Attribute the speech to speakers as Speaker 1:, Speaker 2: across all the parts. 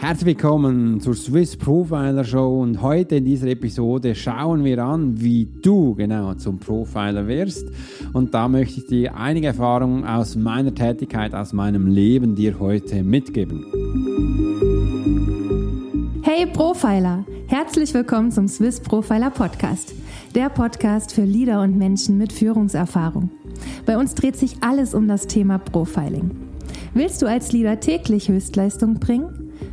Speaker 1: Herzlich willkommen zur Swiss Profiler Show und heute in dieser Episode schauen wir an, wie du genau zum Profiler wirst und da möchte ich dir einige Erfahrungen aus meiner Tätigkeit, aus meinem Leben dir heute mitgeben.
Speaker 2: Hey Profiler, herzlich willkommen zum Swiss Profiler Podcast, der Podcast für Leader und Menschen mit Führungserfahrung. Bei uns dreht sich alles um das Thema Profiling. Willst du als Leader täglich Höchstleistung bringen?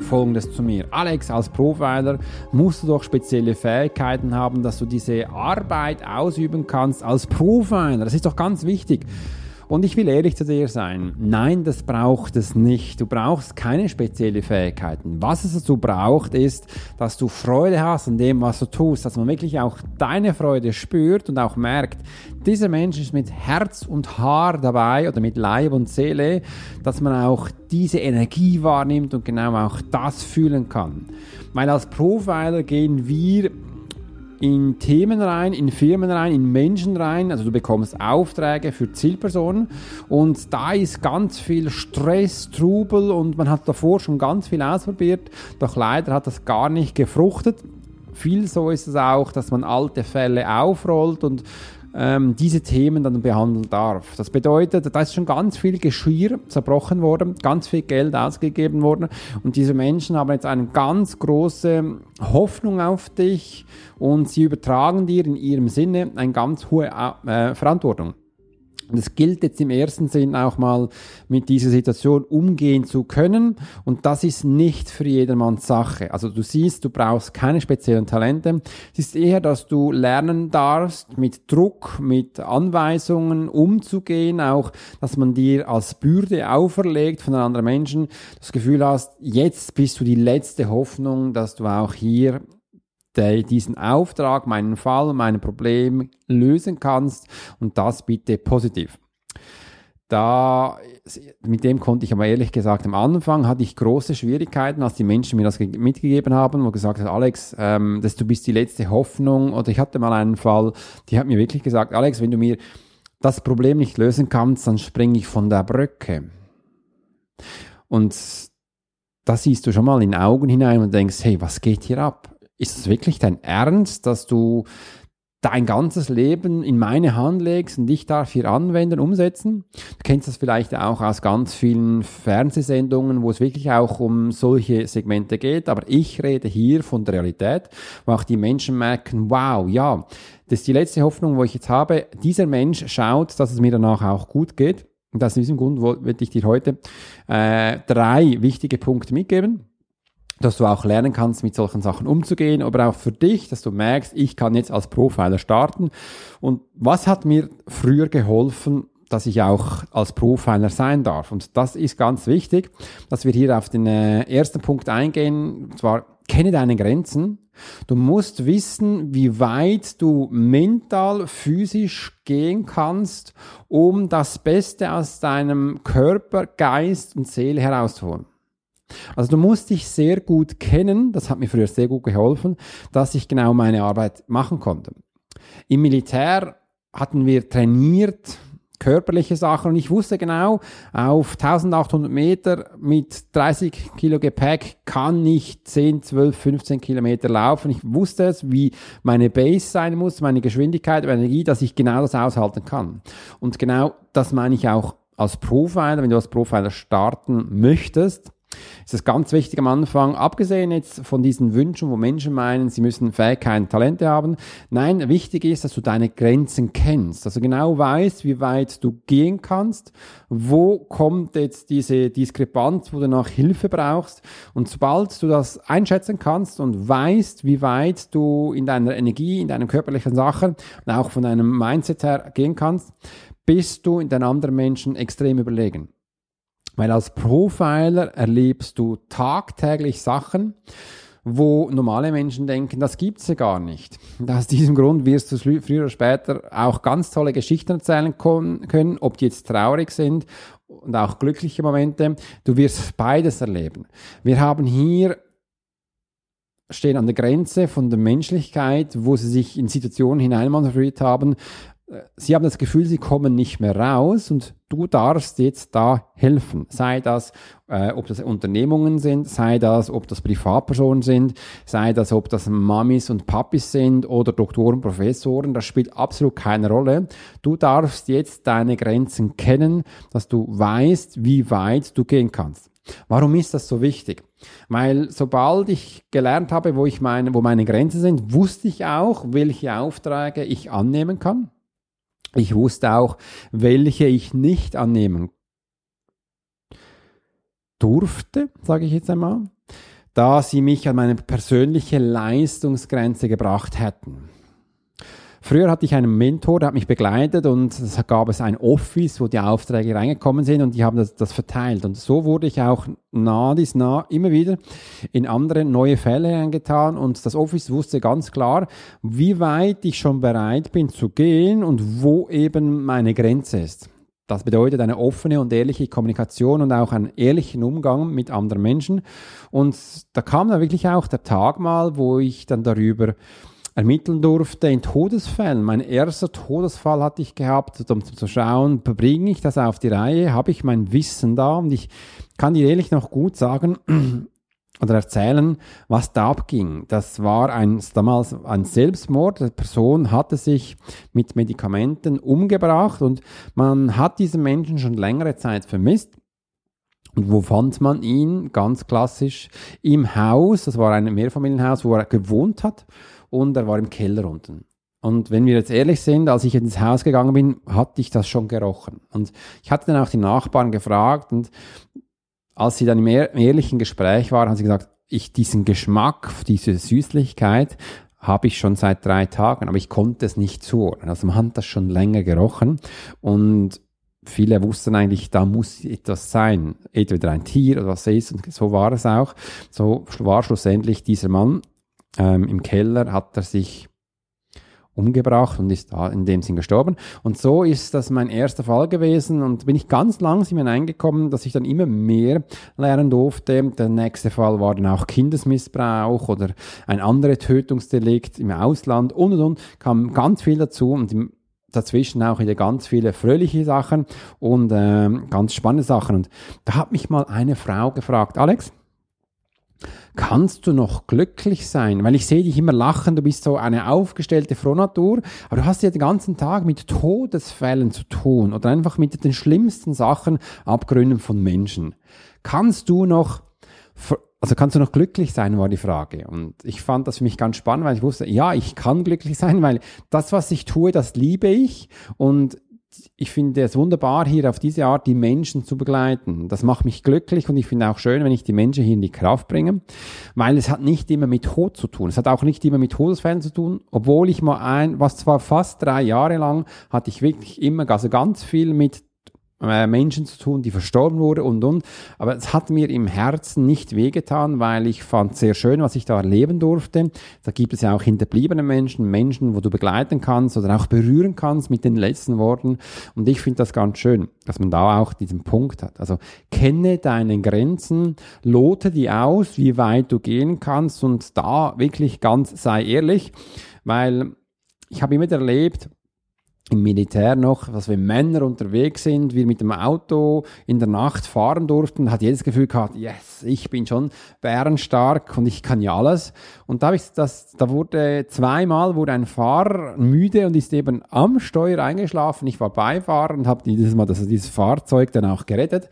Speaker 1: Folgendes zu mir. Alex, als Profiler musst du doch spezielle Fähigkeiten haben, dass du diese Arbeit ausüben kannst als Profiler. Das ist doch ganz wichtig. Und ich will ehrlich zu dir sein. Nein, das braucht es nicht. Du brauchst keine speziellen Fähigkeiten. Was es dazu braucht, ist, dass du Freude hast an dem, was du tust, dass man wirklich auch deine Freude spürt und auch merkt, dieser Mensch ist mit Herz und Haar dabei oder mit Leib und Seele, dass man auch diese Energie wahrnimmt und genau auch das fühlen kann. Weil als Profiler gehen wir in Themen rein, in Firmen rein, in Menschen rein. Also du bekommst Aufträge für Zielpersonen und da ist ganz viel Stress, Trubel und man hat davor schon ganz viel ausprobiert, doch leider hat das gar nicht gefruchtet. Viel so ist es auch, dass man alte Fälle aufrollt und ähm, diese Themen dann behandeln darf. Das bedeutet, da ist schon ganz viel Geschirr zerbrochen worden, ganz viel Geld ausgegeben worden und diese Menschen haben jetzt eine ganz große Hoffnung auf dich und sie übertragen dir in ihrem Sinne eine ganz hohe äh, Verantwortung. Es gilt jetzt im ersten Sinn auch mal mit dieser Situation umgehen zu können. Und das ist nicht für jedermanns Sache. Also du siehst, du brauchst keine speziellen Talente. Es ist eher, dass du lernen darfst, mit Druck, mit Anweisungen umzugehen. Auch, dass man dir als Bürde auferlegt von anderen Menschen das Gefühl hast, jetzt bist du die letzte Hoffnung, dass du auch hier diesen Auftrag, meinen Fall, mein Problem lösen kannst und das bitte positiv. Da, mit dem konnte ich aber ehrlich gesagt am Anfang hatte ich große Schwierigkeiten, als die Menschen mir das mitgegeben haben und gesagt haben, Alex, ähm, dass du bist die letzte Hoffnung. Oder ich hatte mal einen Fall, die hat mir wirklich gesagt, Alex, wenn du mir das Problem nicht lösen kannst, dann springe ich von der Brücke. Und da siehst du schon mal in Augen hinein und denkst, hey, was geht hier ab? Ist es wirklich dein Ernst, dass du dein ganzes Leben in meine Hand legst und ich darf hier anwenden, umsetzen. Du kennst das vielleicht auch aus ganz vielen Fernsehsendungen, wo es wirklich auch um solche Segmente geht, aber ich rede hier von der Realität, wo auch die Menschen merken, wow, ja, das ist die letzte Hoffnung, wo ich jetzt habe. Dieser Mensch schaut, dass es mir danach auch gut geht. Und aus diesem Grund wollte ich dir heute äh, drei wichtige Punkte mitgeben dass du auch lernen kannst, mit solchen Sachen umzugehen, aber auch für dich, dass du merkst, ich kann jetzt als Profiler starten. Und was hat mir früher geholfen, dass ich auch als Profiler sein darf? Und das ist ganz wichtig, dass wir hier auf den äh, ersten Punkt eingehen, und zwar kenne deine Grenzen. Du musst wissen, wie weit du mental, physisch gehen kannst, um das Beste aus deinem Körper, Geist und Seele herauszuholen. Also du musst dich sehr gut kennen, das hat mir früher sehr gut geholfen, dass ich genau meine Arbeit machen konnte. Im Militär hatten wir trainiert, körperliche Sachen und ich wusste genau, auf 1800 Meter mit 30 Kilo Gepäck kann ich 10, 12, 15 Kilometer laufen. Ich wusste es, wie meine Base sein muss, meine Geschwindigkeit, meine Energie, dass ich genau das aushalten kann. Und genau das meine ich auch als Profiler, wenn du als Profiler starten möchtest, ist das ganz wichtig am Anfang, abgesehen jetzt von diesen Wünschen, wo Menschen meinen, sie müssen Fähigkeiten, Talente haben. Nein, wichtig ist, dass du deine Grenzen kennst, also genau weißt, wie weit du gehen kannst, wo kommt jetzt diese Diskrepanz, wo du nach Hilfe brauchst. Und sobald du das einschätzen kannst und weißt, wie weit du in deiner Energie, in deinen körperlichen Sachen und auch von deinem Mindset her gehen kannst, bist du in den anderen Menschen extrem überlegen. Weil als Profiler erlebst du tagtäglich Sachen, wo normale Menschen denken, das gibt's ja gar nicht. Aus diesem Grund wirst du früher oder später auch ganz tolle Geschichten erzählen können, ob die jetzt traurig sind und auch glückliche Momente. Du wirst beides erleben. Wir haben hier stehen an der Grenze von der Menschlichkeit, wo sie sich in Situationen hineinmanövriert haben, sie haben das Gefühl, sie kommen nicht mehr raus und du darfst jetzt da helfen. Sei das, äh, ob das Unternehmungen sind, sei das, ob das Privatpersonen sind, sei das, ob das Mamis und Papis sind oder Doktoren, Professoren, das spielt absolut keine Rolle. Du darfst jetzt deine Grenzen kennen, dass du weißt, wie weit du gehen kannst. Warum ist das so wichtig? Weil sobald ich gelernt habe, wo ich meine, wo meine Grenzen sind, wusste ich auch, welche Aufträge ich annehmen kann. Ich wusste auch, welche ich nicht annehmen durfte, sage ich jetzt einmal, da sie mich an meine persönliche Leistungsgrenze gebracht hätten. Früher hatte ich einen Mentor, der hat mich begleitet und es gab es ein Office, wo die Aufträge reingekommen sind und die haben das, das verteilt. Und so wurde ich auch nah dies nah immer wieder in andere neue Fälle eingetan und das Office wusste ganz klar, wie weit ich schon bereit bin zu gehen und wo eben meine Grenze ist. Das bedeutet eine offene und ehrliche Kommunikation und auch einen ehrlichen Umgang mit anderen Menschen. Und da kam dann wirklich auch der Tag mal, wo ich dann darüber ermitteln durfte in Todesfällen. Mein erster Todesfall hatte ich gehabt, um zu schauen, bringe ich das auf die Reihe, habe ich mein Wissen da und ich kann dir ehrlich noch gut sagen oder erzählen, was da abging. Das war ein, damals ein Selbstmord. Die Person hatte sich mit Medikamenten umgebracht und man hat diesen Menschen schon längere Zeit vermisst. Und wo fand man ihn? Ganz klassisch im Haus. Das war ein Mehrfamilienhaus, wo er gewohnt hat und er war im Keller unten. Und wenn wir jetzt ehrlich sind, als ich ins Haus gegangen bin, hatte ich das schon gerochen. Und ich hatte dann auch die Nachbarn gefragt und als sie dann im ehrlichen Gespräch waren, haben sie gesagt, ich diesen Geschmack, diese Süßlichkeit habe ich schon seit drei Tagen, aber ich konnte es nicht zuordnen. Also man hat das schon länger gerochen und viele wussten eigentlich, da muss etwas sein, entweder ein Tier oder was es ist und so war es auch. So war schlussendlich dieser Mann ähm, im Keller hat er sich umgebracht und ist da in dem Sinn gestorben. Und so ist das mein erster Fall gewesen und bin ich ganz langsam hineingekommen, dass ich dann immer mehr lernen durfte. Der nächste Fall war dann auch Kindesmissbrauch oder ein anderes Tötungsdelikt im Ausland und und und, kam ganz viel dazu und im, dazwischen auch wieder ganz viele fröhliche Sachen und äh, ganz spannende Sachen. Und da hat mich mal eine Frau gefragt, Alex, kannst du noch glücklich sein? Weil ich sehe dich immer lachen, du bist so eine aufgestellte Frohnatur, aber du hast ja den ganzen Tag mit Todesfällen zu tun oder einfach mit den schlimmsten Sachen, Abgründen von Menschen. Kannst du noch, also kannst du noch glücklich sein, war die Frage. Und ich fand das für mich ganz spannend, weil ich wusste, ja, ich kann glücklich sein, weil das, was ich tue, das liebe ich und ich finde es wunderbar, hier auf diese Art die Menschen zu begleiten. Das macht mich glücklich und ich finde auch schön, wenn ich die Menschen hier in die Kraft bringe, weil es hat nicht immer mit Tod zu tun. Es hat auch nicht immer mit Todesfällen zu tun, obwohl ich mal ein, was zwar fast drei Jahre lang, hatte ich wirklich immer, also ganz viel mit Menschen zu tun, die verstorben wurden und und. Aber es hat mir im Herzen nicht wehgetan, weil ich fand sehr schön, was ich da erleben durfte. Da gibt es ja auch hinterbliebene Menschen, Menschen, wo du begleiten kannst oder auch berühren kannst mit den letzten Worten. Und ich finde das ganz schön, dass man da auch diesen Punkt hat. Also kenne deine Grenzen, lote die aus, wie weit du gehen kannst und da wirklich ganz sei ehrlich, weil ich habe immer erlebt, im Militär noch, dass wir Männer unterwegs sind, wir mit dem Auto in der Nacht fahren durften, hat jedes Gefühl gehabt, yes, ich bin schon bärenstark und ich kann ja alles. Und da habe ich das, da wurde zweimal wurde ein Fahrer müde und ist eben am Steuer eingeschlafen. Ich war Beifahrer und habe dieses Mal das, dieses Fahrzeug dann auch gerettet.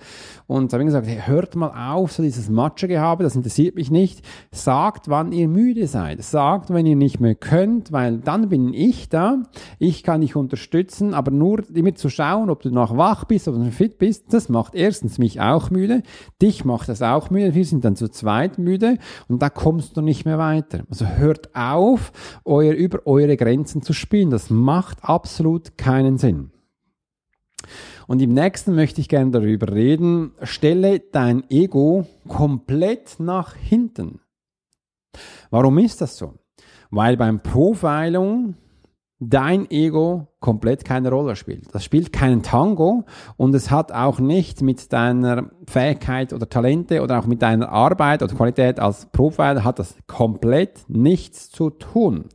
Speaker 1: Und habe gesagt, hey, hört mal auf, so dieses Matschegehabe, das interessiert mich nicht. Sagt, wann ihr müde seid. Sagt, wenn ihr nicht mehr könnt, weil dann bin ich da. Ich kann dich unterstützen, aber nur immer zu schauen, ob du noch wach bist, ob du fit bist, das macht erstens mich auch müde. Dich macht das auch müde. Wir sind dann zu zweit müde und da kommst du nicht mehr weiter. Also hört auf, euer, über eure Grenzen zu spielen. Das macht absolut keinen Sinn. Und im nächsten möchte ich gerne darüber reden, stelle dein Ego komplett nach hinten. Warum ist das so? Weil beim Profiling dein Ego komplett keine Rolle spielt. Das spielt keinen Tango und es hat auch nicht mit deiner Fähigkeit oder Talente oder auch mit deiner Arbeit oder Qualität als Profiler hat das komplett nichts zu tun.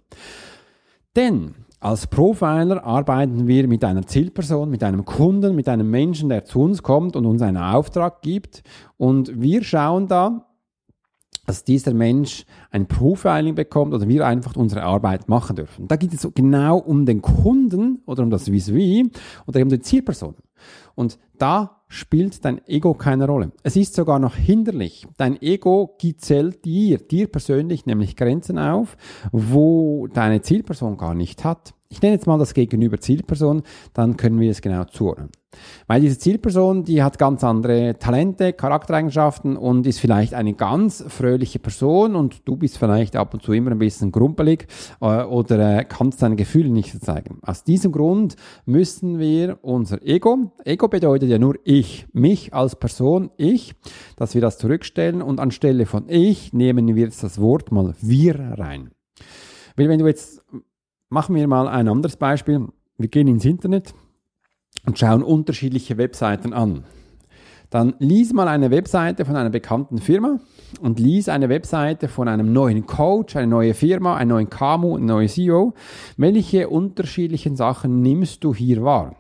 Speaker 1: Denn als Profiler arbeiten wir mit einer Zielperson, mit einem Kunden, mit einem Menschen, der zu uns kommt und uns einen Auftrag gibt. Und wir schauen da, dass dieser Mensch ein Profiling bekommt oder wir einfach unsere Arbeit machen dürfen. Da geht es genau um den Kunden oder um das Vis-a-vis oder um die Zielperson. Und da spielt dein Ego keine Rolle. Es ist sogar noch hinderlich. Dein Ego zählt dir, dir persönlich nämlich Grenzen auf, wo deine Zielperson gar nicht hat. Ich nenne jetzt mal das Gegenüber Zielperson, dann können wir es genau zuordnen. Weil diese Zielperson, die hat ganz andere Talente, Charaktereigenschaften und ist vielleicht eine ganz fröhliche Person und du bist vielleicht ab und zu immer ein bisschen grumpelig äh, oder äh, kannst deine Gefühle nicht zeigen. Aus diesem Grund müssen wir unser Ego, Ego bedeutet ja nur ich, mich als Person, ich, dass wir das zurückstellen und anstelle von ich nehmen wir jetzt das Wort mal wir rein. Weil wenn du jetzt Machen wir mal ein anderes Beispiel. Wir gehen ins Internet und schauen unterschiedliche Webseiten an. Dann lies mal eine Webseite von einer bekannten Firma und lies eine Webseite von einem neuen Coach, eine neue Firma, einen neuen KMU, ein neues CEO. Welche unterschiedlichen Sachen nimmst du hier wahr?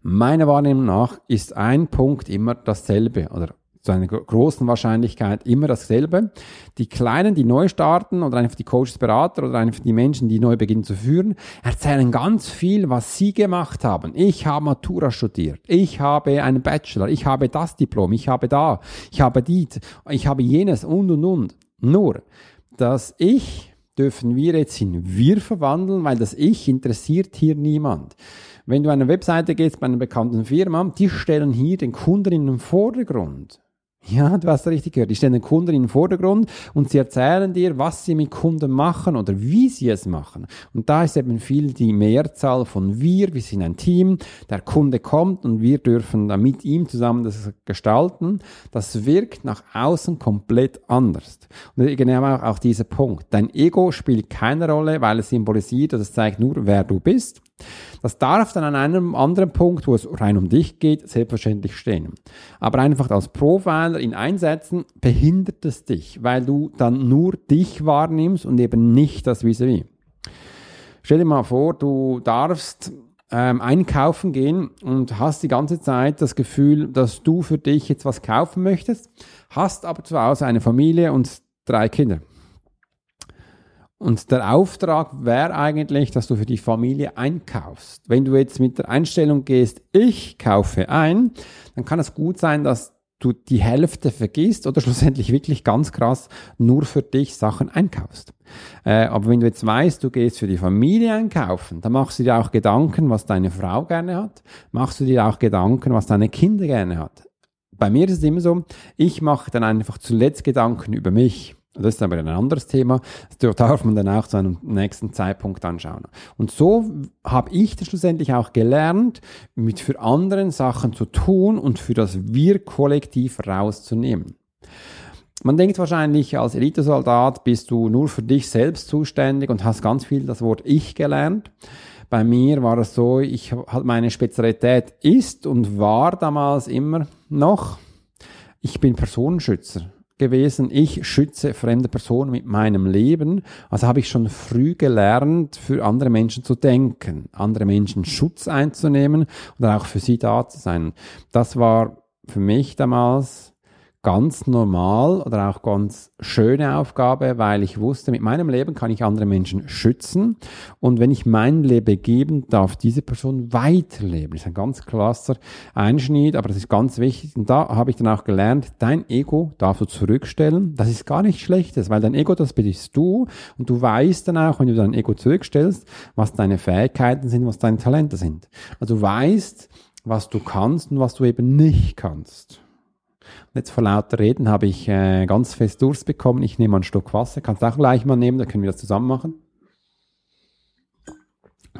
Speaker 1: Meiner Wahrnehmung nach ist ein Punkt immer dasselbe oder zu einer großen Wahrscheinlichkeit immer dasselbe. Die Kleinen, die neu starten oder einfach die Coaches, Berater oder einfach die Menschen, die neu beginnen zu führen, erzählen ganz viel, was sie gemacht haben. Ich habe Matura studiert. Ich habe einen Bachelor. Ich habe das Diplom. Ich habe da. Ich habe die. Ich habe jenes und und und. Nur, das Ich dürfen wir jetzt in Wir verwandeln, weil das Ich interessiert hier niemand. Wenn du eine Webseite gehst bei einer bekannten Firma, die stellen hier den Kunden in den Vordergrund. Ja, du hast richtig gehört. Die stellen den Kunden in den Vordergrund und sie erzählen dir, was sie mit Kunden machen oder wie sie es machen. Und da ist eben viel die Mehrzahl von wir. Wir sind ein Team. Der Kunde kommt und wir dürfen dann mit ihm zusammen das gestalten. Das wirkt nach außen komplett anders. Und genau auch dieser Punkt. Dein Ego spielt keine Rolle, weil es symbolisiert oder es zeigt nur, wer du bist. Das darf dann an einem anderen Punkt, wo es rein um dich geht, selbstverständlich stehen. Aber einfach als Profiler in Einsätzen behindert es dich, weil du dann nur dich wahrnimmst und eben nicht das Vis-a-vis. -vis. Stell dir mal vor, du darfst ähm, einkaufen gehen und hast die ganze Zeit das Gefühl, dass du für dich jetzt was kaufen möchtest, hast aber zu Hause eine Familie und drei Kinder. Und der Auftrag wäre eigentlich, dass du für die Familie einkaufst. Wenn du jetzt mit der Einstellung gehst, ich kaufe ein, dann kann es gut sein, dass du die Hälfte vergisst oder schlussendlich wirklich ganz krass nur für dich Sachen einkaufst. Äh, aber wenn du jetzt weißt, du gehst für die Familie einkaufen, dann machst du dir auch Gedanken, was deine Frau gerne hat, machst du dir auch Gedanken, was deine Kinder gerne hat. Bei mir ist es immer so, ich mache dann einfach zuletzt Gedanken über mich. Das ist aber ein anderes Thema. Das darf man dann auch zu einem nächsten Zeitpunkt anschauen. Und so habe ich das schlussendlich auch gelernt, mit für anderen Sachen zu tun und für das Wir-Kollektiv rauszunehmen. Man denkt wahrscheinlich, als Elitesoldat bist du nur für dich selbst zuständig und hast ganz viel das Wort Ich gelernt. Bei mir war es so, ich meine Spezialität ist und war damals immer noch, ich bin Personenschützer. Gewesen, ich schütze fremde Personen mit meinem Leben. Also habe ich schon früh gelernt, für andere Menschen zu denken, andere Menschen Schutz einzunehmen und auch für sie da zu sein. Das war für mich damals ganz normal oder auch ganz schöne Aufgabe, weil ich wusste, mit meinem Leben kann ich andere Menschen schützen und wenn ich mein Leben geben, darf diese Person weiterleben. Das ist ein ganz klasser Einschnitt, aber das ist ganz wichtig und da habe ich dann auch gelernt, dein Ego darfst du zurückstellen. Das ist gar nichts Schlechtes, weil dein Ego, das bist du und du weißt dann auch, wenn du dein Ego zurückstellst, was deine Fähigkeiten sind, was deine Talente sind. Also du weißt, was du kannst und was du eben nicht kannst. Jetzt vor lauter Reden habe ich äh, ganz fest Durst bekommen. Ich nehme einen Schluck Wasser. Kannst du auch gleich mal nehmen, dann können wir das zusammen machen.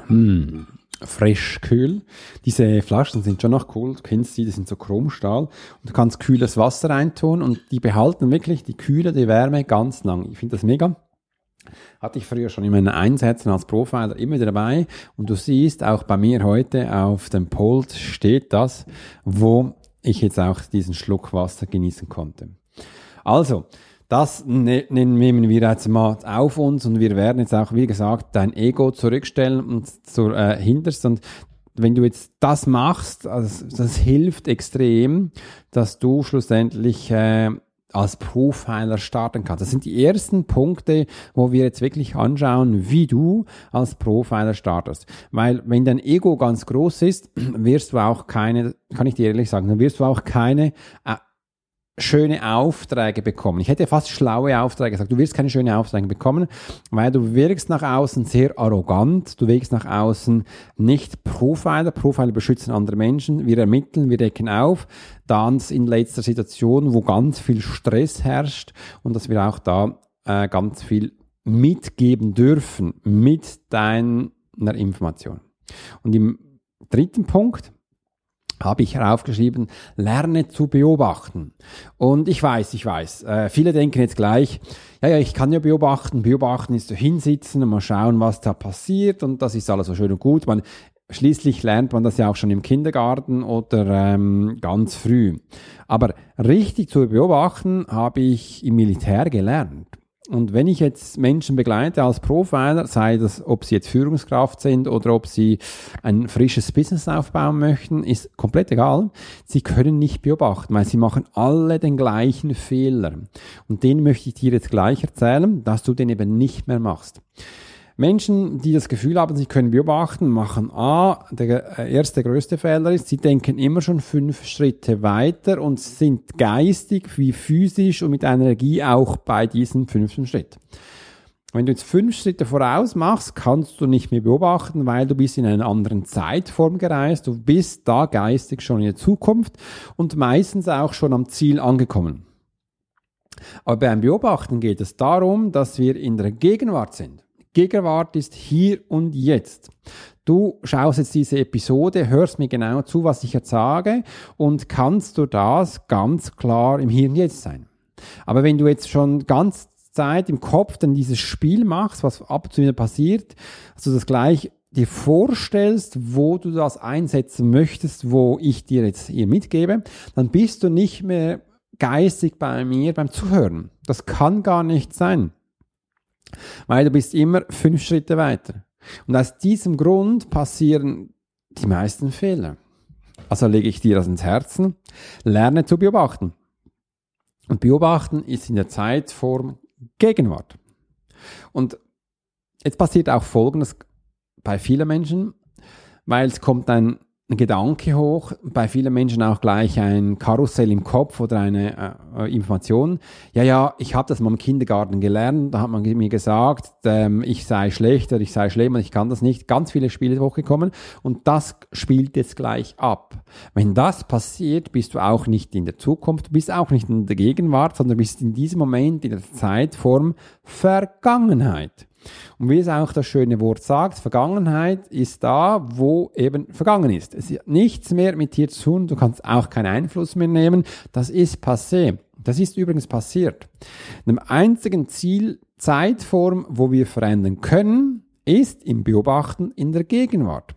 Speaker 1: Hm, frisch, kühl. Diese Flaschen sind schon noch cool. Du kennst sie, die sind so Chromstahl. Und du kannst kühles Wasser reintun und die behalten wirklich die Kühle, die Wärme ganz lang. Ich finde das mega. Hatte ich früher schon in meinen Einsätzen als Profiler immer dabei. Und du siehst, auch bei mir heute auf dem Pult steht das, wo ich jetzt auch diesen Schluck Wasser genießen konnte. Also, das ne-, nehmen wir jetzt mal auf uns und wir werden jetzt auch, wie gesagt, dein Ego zurückstellen und zur äh, hinterst und wenn du jetzt das machst, also das hilft extrem, dass du schlussendlich äh, als Profiler starten kannst. Das sind die ersten Punkte, wo wir jetzt wirklich anschauen, wie du als Profiler startest. Weil wenn dein Ego ganz groß ist, wirst du auch keine, kann ich dir ehrlich sagen, dann wirst du auch keine äh, schöne Aufträge bekommen. Ich hätte fast schlaue Aufträge gesagt. Du wirst keine schönen Aufträge bekommen, weil du wirkst nach außen sehr arrogant. Du wirkst nach außen nicht Profiler. Profiler beschützen andere Menschen. Wir ermitteln, wir decken auf. Dann in letzter Situation, wo ganz viel Stress herrscht und dass wir auch da äh, ganz viel mitgeben dürfen mit deiner Information. Und im dritten Punkt, habe ich heraufgeschrieben, lerne zu beobachten. Und ich weiß, ich weiß, äh, viele denken jetzt gleich, ja, ja, ich kann ja beobachten, beobachten ist so hinsitzen und mal schauen, was da passiert und das ist alles so schön und gut. Man, schließlich lernt man das ja auch schon im Kindergarten oder ähm, ganz früh. Aber richtig zu beobachten habe ich im Militär gelernt. Und wenn ich jetzt Menschen begleite als Profiler, sei das, ob sie jetzt Führungskraft sind oder ob sie ein frisches Business aufbauen möchten, ist komplett egal. Sie können nicht beobachten, weil sie machen alle den gleichen Fehler. Und den möchte ich dir jetzt gleich erzählen, dass du den eben nicht mehr machst. Menschen, die das Gefühl haben, sie können beobachten, machen A, der äh, erste größte Fehler ist, sie denken immer schon fünf Schritte weiter und sind geistig wie physisch und mit Energie auch bei diesem fünften Schritt. Wenn du jetzt fünf Schritte voraus machst, kannst du nicht mehr beobachten, weil du bist in einer anderen Zeitform gereist. Du bist da geistig schon in der Zukunft und meistens auch schon am Ziel angekommen. Aber beim Beobachten geht es darum, dass wir in der Gegenwart sind. Gegenwart ist hier und jetzt. Du schaust jetzt diese Episode, hörst mir genau zu, was ich jetzt sage und kannst du das ganz klar im Hier und Jetzt sein. Aber wenn du jetzt schon ganz Zeit im Kopf dann dieses Spiel machst, was ab und zu passiert, also das gleich dir vorstellst, wo du das einsetzen möchtest, wo ich dir jetzt hier mitgebe, dann bist du nicht mehr geistig bei mir beim Zuhören. Das kann gar nicht sein. Weil du bist immer fünf Schritte weiter. Und aus diesem Grund passieren die meisten Fehler. Also lege ich dir das ins Herzen, lerne zu beobachten. Und beobachten ist in der Zeitform Gegenwart. Und jetzt passiert auch Folgendes bei vielen Menschen, weil es kommt ein Gedanke hoch, bei vielen Menschen auch gleich ein Karussell im Kopf oder eine äh, Information. Ja, ja, ich habe das mal im Kindergarten gelernt, da hat man mir gesagt, ähm, ich sei schlecht oder ich sei schlimm und ich kann das nicht. Ganz viele Spiele hochgekommen und das spielt jetzt gleich ab. Wenn das passiert, bist du auch nicht in der Zukunft, bist auch nicht in der Gegenwart, sondern bist in diesem Moment in der Zeitform Vergangenheit. Und wie es auch das schöne Wort sagt, Vergangenheit ist da, wo eben vergangen ist. Es hat nichts mehr mit dir zu tun, du kannst auch keinen Einfluss mehr nehmen. Das ist passé. Das ist übrigens passiert. Einem einzigen Ziel, Zeitform, wo wir verändern können, ist im Beobachten in der Gegenwart.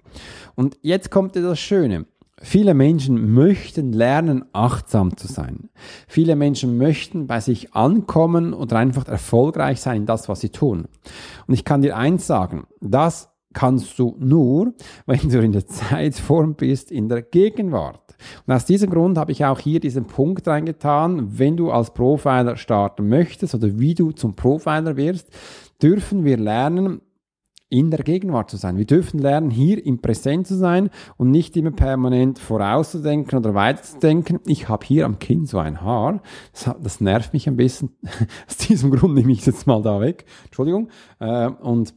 Speaker 1: Und jetzt kommt das Schöne. Viele Menschen möchten lernen, achtsam zu sein. Viele Menschen möchten bei sich ankommen oder einfach erfolgreich sein in das, was sie tun. Und ich kann dir eins sagen, das kannst du nur, wenn du in der Zeitform bist, in der Gegenwart. Und aus diesem Grund habe ich auch hier diesen Punkt reingetan, wenn du als Profiler starten möchtest oder wie du zum Profiler wirst, dürfen wir lernen, in der Gegenwart zu sein. Wir dürfen lernen, hier im Präsent zu sein und nicht immer permanent vorauszudenken oder weiterzudenken. Ich habe hier am Kinn so ein Haar. Das, das nervt mich ein bisschen. Aus diesem Grund nehme ich es jetzt mal da weg. Entschuldigung. Äh, und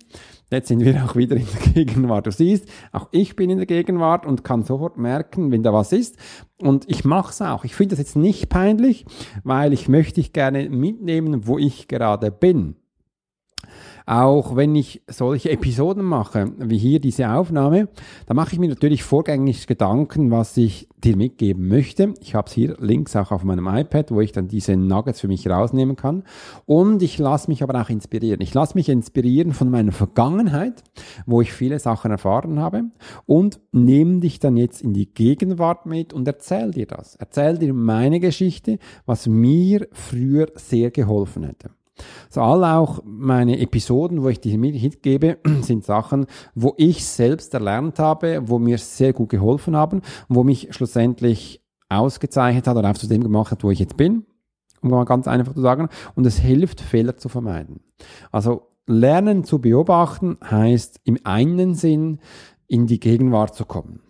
Speaker 1: Jetzt sind wir auch wieder in der Gegenwart. Du siehst, auch ich bin in der Gegenwart und kann sofort merken, wenn da was ist. Und ich mache es auch. Ich finde das jetzt nicht peinlich, weil ich möchte dich gerne mitnehmen, wo ich gerade bin. Auch wenn ich solche Episoden mache, wie hier diese Aufnahme, da mache ich mir natürlich vorgängig Gedanken, was ich dir mitgeben möchte. Ich habe es hier links auch auf meinem iPad, wo ich dann diese Nuggets für mich rausnehmen kann. Und ich lasse mich aber auch inspirieren. Ich lasse mich inspirieren von meiner Vergangenheit, wo ich viele Sachen erfahren habe und nehme dich dann jetzt in die Gegenwart mit und erzähl dir das. Erzähl dir meine Geschichte, was mir früher sehr geholfen hätte. So all auch meine Episoden, wo ich die mitgebe, sind Sachen, wo ich selbst erlernt habe, wo mir sehr gut geholfen haben, wo mich schlussendlich ausgezeichnet hat oder auch zu dem gemacht hat, wo ich jetzt bin, um mal ganz einfach zu sagen. Und es hilft, Fehler zu vermeiden. Also lernen zu beobachten heißt im einen Sinn in die Gegenwart zu kommen.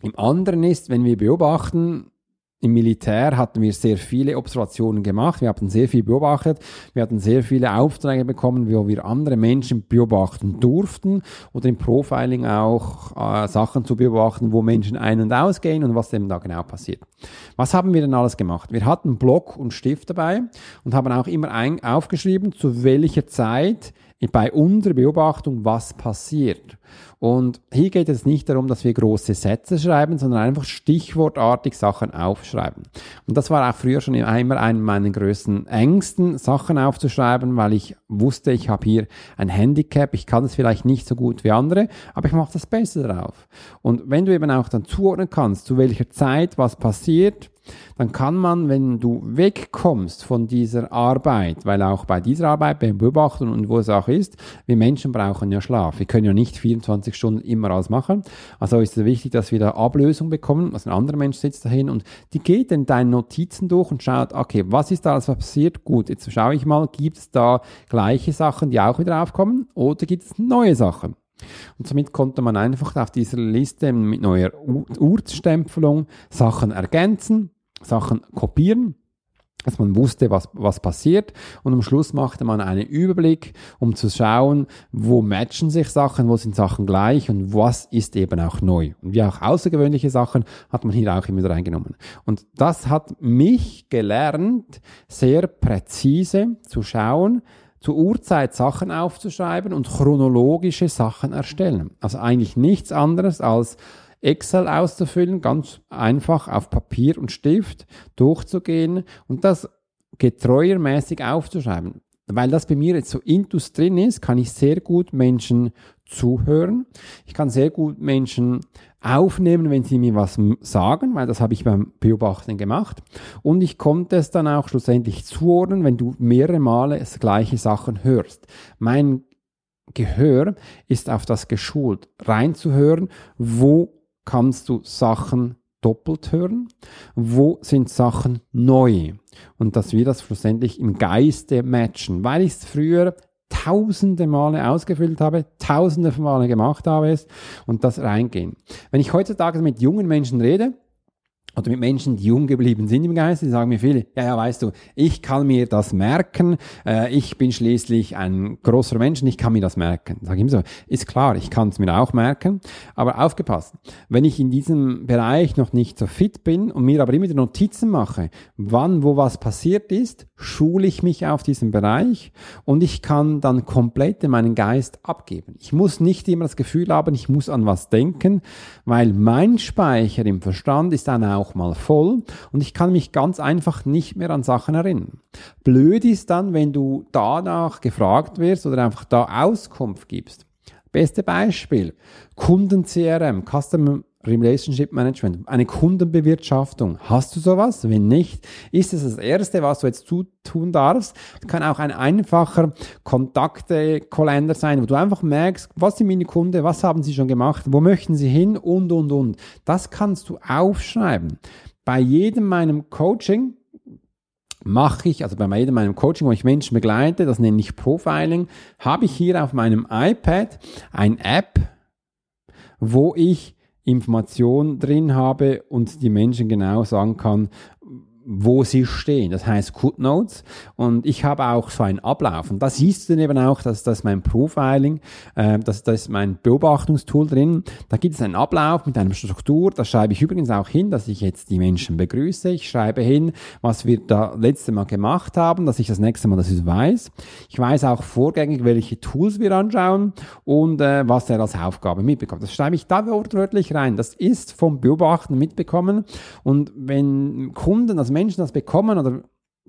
Speaker 1: Im anderen ist, wenn wir beobachten, im Militär hatten wir sehr viele Observationen gemacht, wir hatten sehr viel beobachtet, wir hatten sehr viele Aufträge bekommen, wo wir andere Menschen beobachten durften oder im Profiling auch äh, Sachen zu beobachten, wo Menschen ein- und ausgehen und was dem da genau passiert. Was haben wir denn alles gemacht? Wir hatten Block und Stift dabei und haben auch immer aufgeschrieben, zu welcher Zeit bei unserer Beobachtung, was passiert. Und hier geht es nicht darum, dass wir große Sätze schreiben, sondern einfach stichwortartig Sachen aufschreiben. Und das war auch früher schon immer einer meiner größten Ängsten, Sachen aufzuschreiben, weil ich wusste, ich habe hier ein Handicap, ich kann es vielleicht nicht so gut wie andere, aber ich mache das Beste drauf. Und wenn du eben auch dann zuordnen kannst, zu welcher Zeit was passiert, dann kann man, wenn du wegkommst von dieser Arbeit, weil auch bei dieser Arbeit, beim Beobachten und wo es auch ist, wir Menschen brauchen ja Schlaf. Wir können ja nicht 24 Stunden immer alles machen. Also ist es wichtig, dass wir da Ablösung bekommen. Also ein anderer Mensch sitzt dahin und die geht in deine Notizen durch und schaut, okay, was ist da alles passiert? Gut, jetzt schaue ich mal, gibt es da gleiche Sachen, die auch wieder aufkommen oder gibt es neue Sachen? Und somit konnte man einfach auf dieser Liste mit neuer Uhrstempelung Sachen ergänzen Sachen kopieren dass man wusste, was, was passiert. Und am Schluss machte man einen Überblick, um zu schauen, wo matchen sich Sachen, wo sind Sachen gleich und was ist eben auch neu. Und wie auch außergewöhnliche Sachen hat man hier auch immer reingenommen. Und das hat mich gelernt, sehr präzise zu schauen, zur Uhrzeit Sachen aufzuschreiben und chronologische Sachen erstellen. Also eigentlich nichts anderes als Excel auszufüllen, ganz einfach auf Papier und Stift durchzugehen und das getreuermäßig aufzuschreiben. Weil das bei mir jetzt so intus drin ist, kann ich sehr gut Menschen zuhören. Ich kann sehr gut Menschen aufnehmen, wenn sie mir was sagen, weil das habe ich beim Beobachten gemacht. Und ich konnte es dann auch schlussendlich zuordnen, wenn du mehrere Male das gleiche Sachen hörst. Mein Gehör ist auf das geschult, reinzuhören, wo kannst du Sachen doppelt hören? Wo sind Sachen neu? Und dass wir das schlussendlich im Geiste matchen, weil ich es früher tausende Male ausgefüllt habe, tausende von Male gemacht habe es und das reingehen. Wenn ich heutzutage mit jungen Menschen rede, oder mit Menschen, die jung geblieben sind im Geist, die sagen mir viele, ja, ja, weißt du, ich kann mir das merken, äh, ich bin schließlich ein großer Mensch und ich kann mir das merken. Sag ich ihm so, ist klar, ich kann es mir auch merken, aber aufgepasst, wenn ich in diesem Bereich noch nicht so fit bin und mir aber immer die Notizen mache, wann, wo was passiert ist, schule ich mich auf diesem Bereich und ich kann dann komplett in meinen Geist abgeben. Ich muss nicht immer das Gefühl haben, ich muss an was denken, weil mein Speicher im Verstand ist dann auch mal voll und ich kann mich ganz einfach nicht mehr an Sachen erinnern. Blöd ist dann, wenn du danach gefragt wirst oder einfach da Auskunft gibst. Beste Beispiel, Kunden-CRM, Customer Relationship Management, eine Kundenbewirtschaftung. Hast du sowas? Wenn nicht, ist es das Erste, was du jetzt tun darfst. Es kann auch ein einfacher Kontaktekalender sein, wo du einfach merkst, was sind meine Kunden, was haben sie schon gemacht, wo möchten sie hin und, und, und. Das kannst du aufschreiben. Bei jedem meinem Coaching, mache ich, also bei jedem meinem Coaching, wo ich Menschen begleite, das nenne ich Profiling, habe ich hier auf meinem iPad ein App, wo ich Informationen drin habe und die Menschen genau sagen kann, wo sie stehen. Das heißt Notes. Und ich habe auch so einen Ablauf. Und da siehst du dann eben auch, dass das mein Profiling, äh, das, das mein Beobachtungstool drin. Da gibt es einen Ablauf mit einer Struktur. Da schreibe ich übrigens auch hin, dass ich jetzt die Menschen begrüße. Ich schreibe hin, was wir da letzte Mal gemacht haben, dass ich das nächste Mal das weiß. Ich weiß auch vorgängig, welche Tools wir anschauen und äh, was er als Aufgabe mitbekommt. Das schreibe ich da wortwörtlich rein. Das ist vom Beobachten mitbekommen. Und wenn Kunden, also Menschen das bekommen oder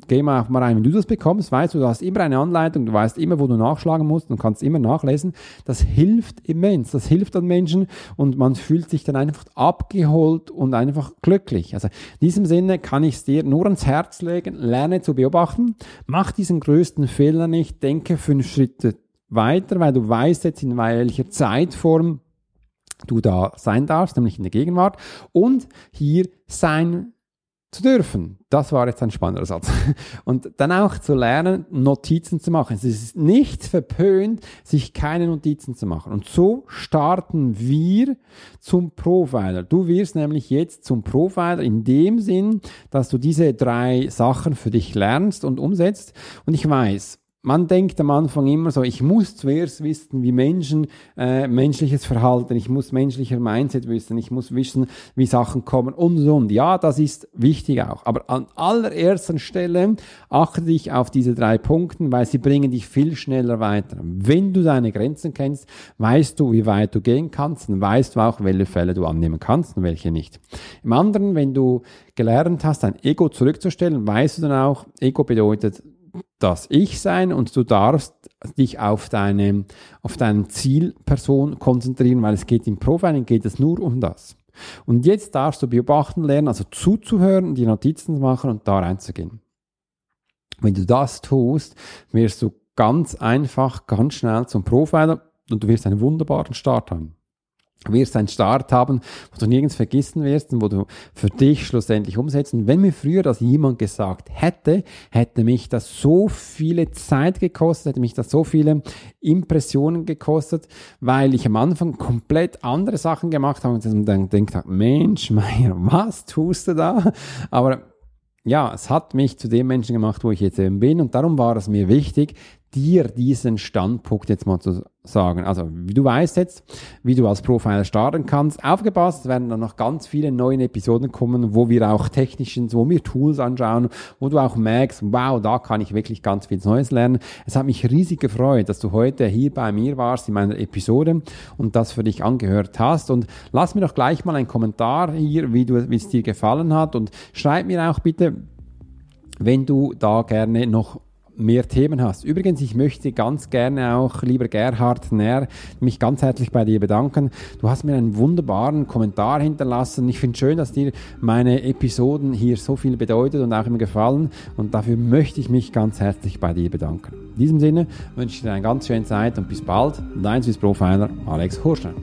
Speaker 1: geh mal, mal rein, wenn du das bekommst, weißt du, du hast immer eine Anleitung, du weißt immer, wo du nachschlagen musst und kannst immer nachlesen. Das hilft immens, das hilft an Menschen und man fühlt sich dann einfach abgeholt und einfach glücklich. Also in diesem Sinne kann ich es dir nur ans Herz legen, lerne zu beobachten, mach diesen größten Fehler nicht, denke fünf Schritte weiter, weil du weißt jetzt, in welcher Zeitform du da sein darfst, nämlich in der Gegenwart und hier sein zu dürfen. Das war jetzt ein spannender Satz. Und dann auch zu lernen, Notizen zu machen. Es ist nicht verpönt, sich keine Notizen zu machen. Und so starten wir zum Profiler. Du wirst nämlich jetzt zum Profiler in dem Sinn, dass du diese drei Sachen für dich lernst und umsetzt. Und ich weiß, man denkt am Anfang immer so, ich muss zuerst wissen, wie Menschen, äh, menschliches Verhalten, ich muss menschlicher Mindset wissen, ich muss wissen, wie Sachen kommen und und und. Ja, das ist wichtig auch. Aber an allererster Stelle achte dich auf diese drei Punkte, weil sie bringen dich viel schneller weiter. Wenn du deine Grenzen kennst, weißt du, wie weit du gehen kannst, dann weißt du auch, welche Fälle du annehmen kannst und welche nicht. Im anderen, wenn du gelernt hast, dein Ego zurückzustellen, weißt du dann auch, Ego bedeutet, das Ich sein und du darfst dich auf deine, auf deine Zielperson konzentrieren, weil es geht im Profiling geht es nur um das. Und jetzt darfst du beobachten lernen, also zuzuhören, die Notizen zu machen und da reinzugehen. Wenn du das tust, wirst du ganz einfach, ganz schnell zum Profiler und du wirst einen wunderbaren Start haben wirst einen Start haben, wo du nirgends vergessen wirst und wo du für dich schlussendlich umsetzen. Wenn mir früher das jemand gesagt hätte, hätte mich das so viele Zeit gekostet, hätte mich das so viele Impressionen gekostet, weil ich am Anfang komplett andere Sachen gemacht habe und dann denkt, Mensch, Meier, was tust du da? Aber ja, es hat mich zu dem Menschen gemacht, wo ich jetzt eben bin und darum war es mir wichtig, dir diesen Standpunkt jetzt mal zu sagen. Also, wie du weißt jetzt, wie du als Profiler starten kannst. Aufgepasst, werden dann noch ganz viele neue Episoden kommen, wo wir auch technischen, wo wir Tools anschauen, wo du auch merkst, wow, da kann ich wirklich ganz viel Neues lernen. Es hat mich riesig gefreut, dass du heute hier bei mir warst in meiner Episode und das für dich angehört hast. Und lass mir doch gleich mal einen Kommentar hier, wie du, wie es dir gefallen hat und schreib mir auch bitte, wenn du da gerne noch mehr Themen hast. Übrigens, ich möchte ganz gerne auch, lieber Gerhard Nähr, mich ganz herzlich bei dir bedanken. Du hast mir einen wunderbaren Kommentar hinterlassen. Ich finde schön, dass dir meine Episoden hier so viel bedeutet und auch immer gefallen. Und dafür möchte ich mich ganz herzlich bei dir bedanken. In diesem Sinne wünsche ich dir eine ganz schöne Zeit und bis bald. Dein Swiss Profiler, Alex Horstein.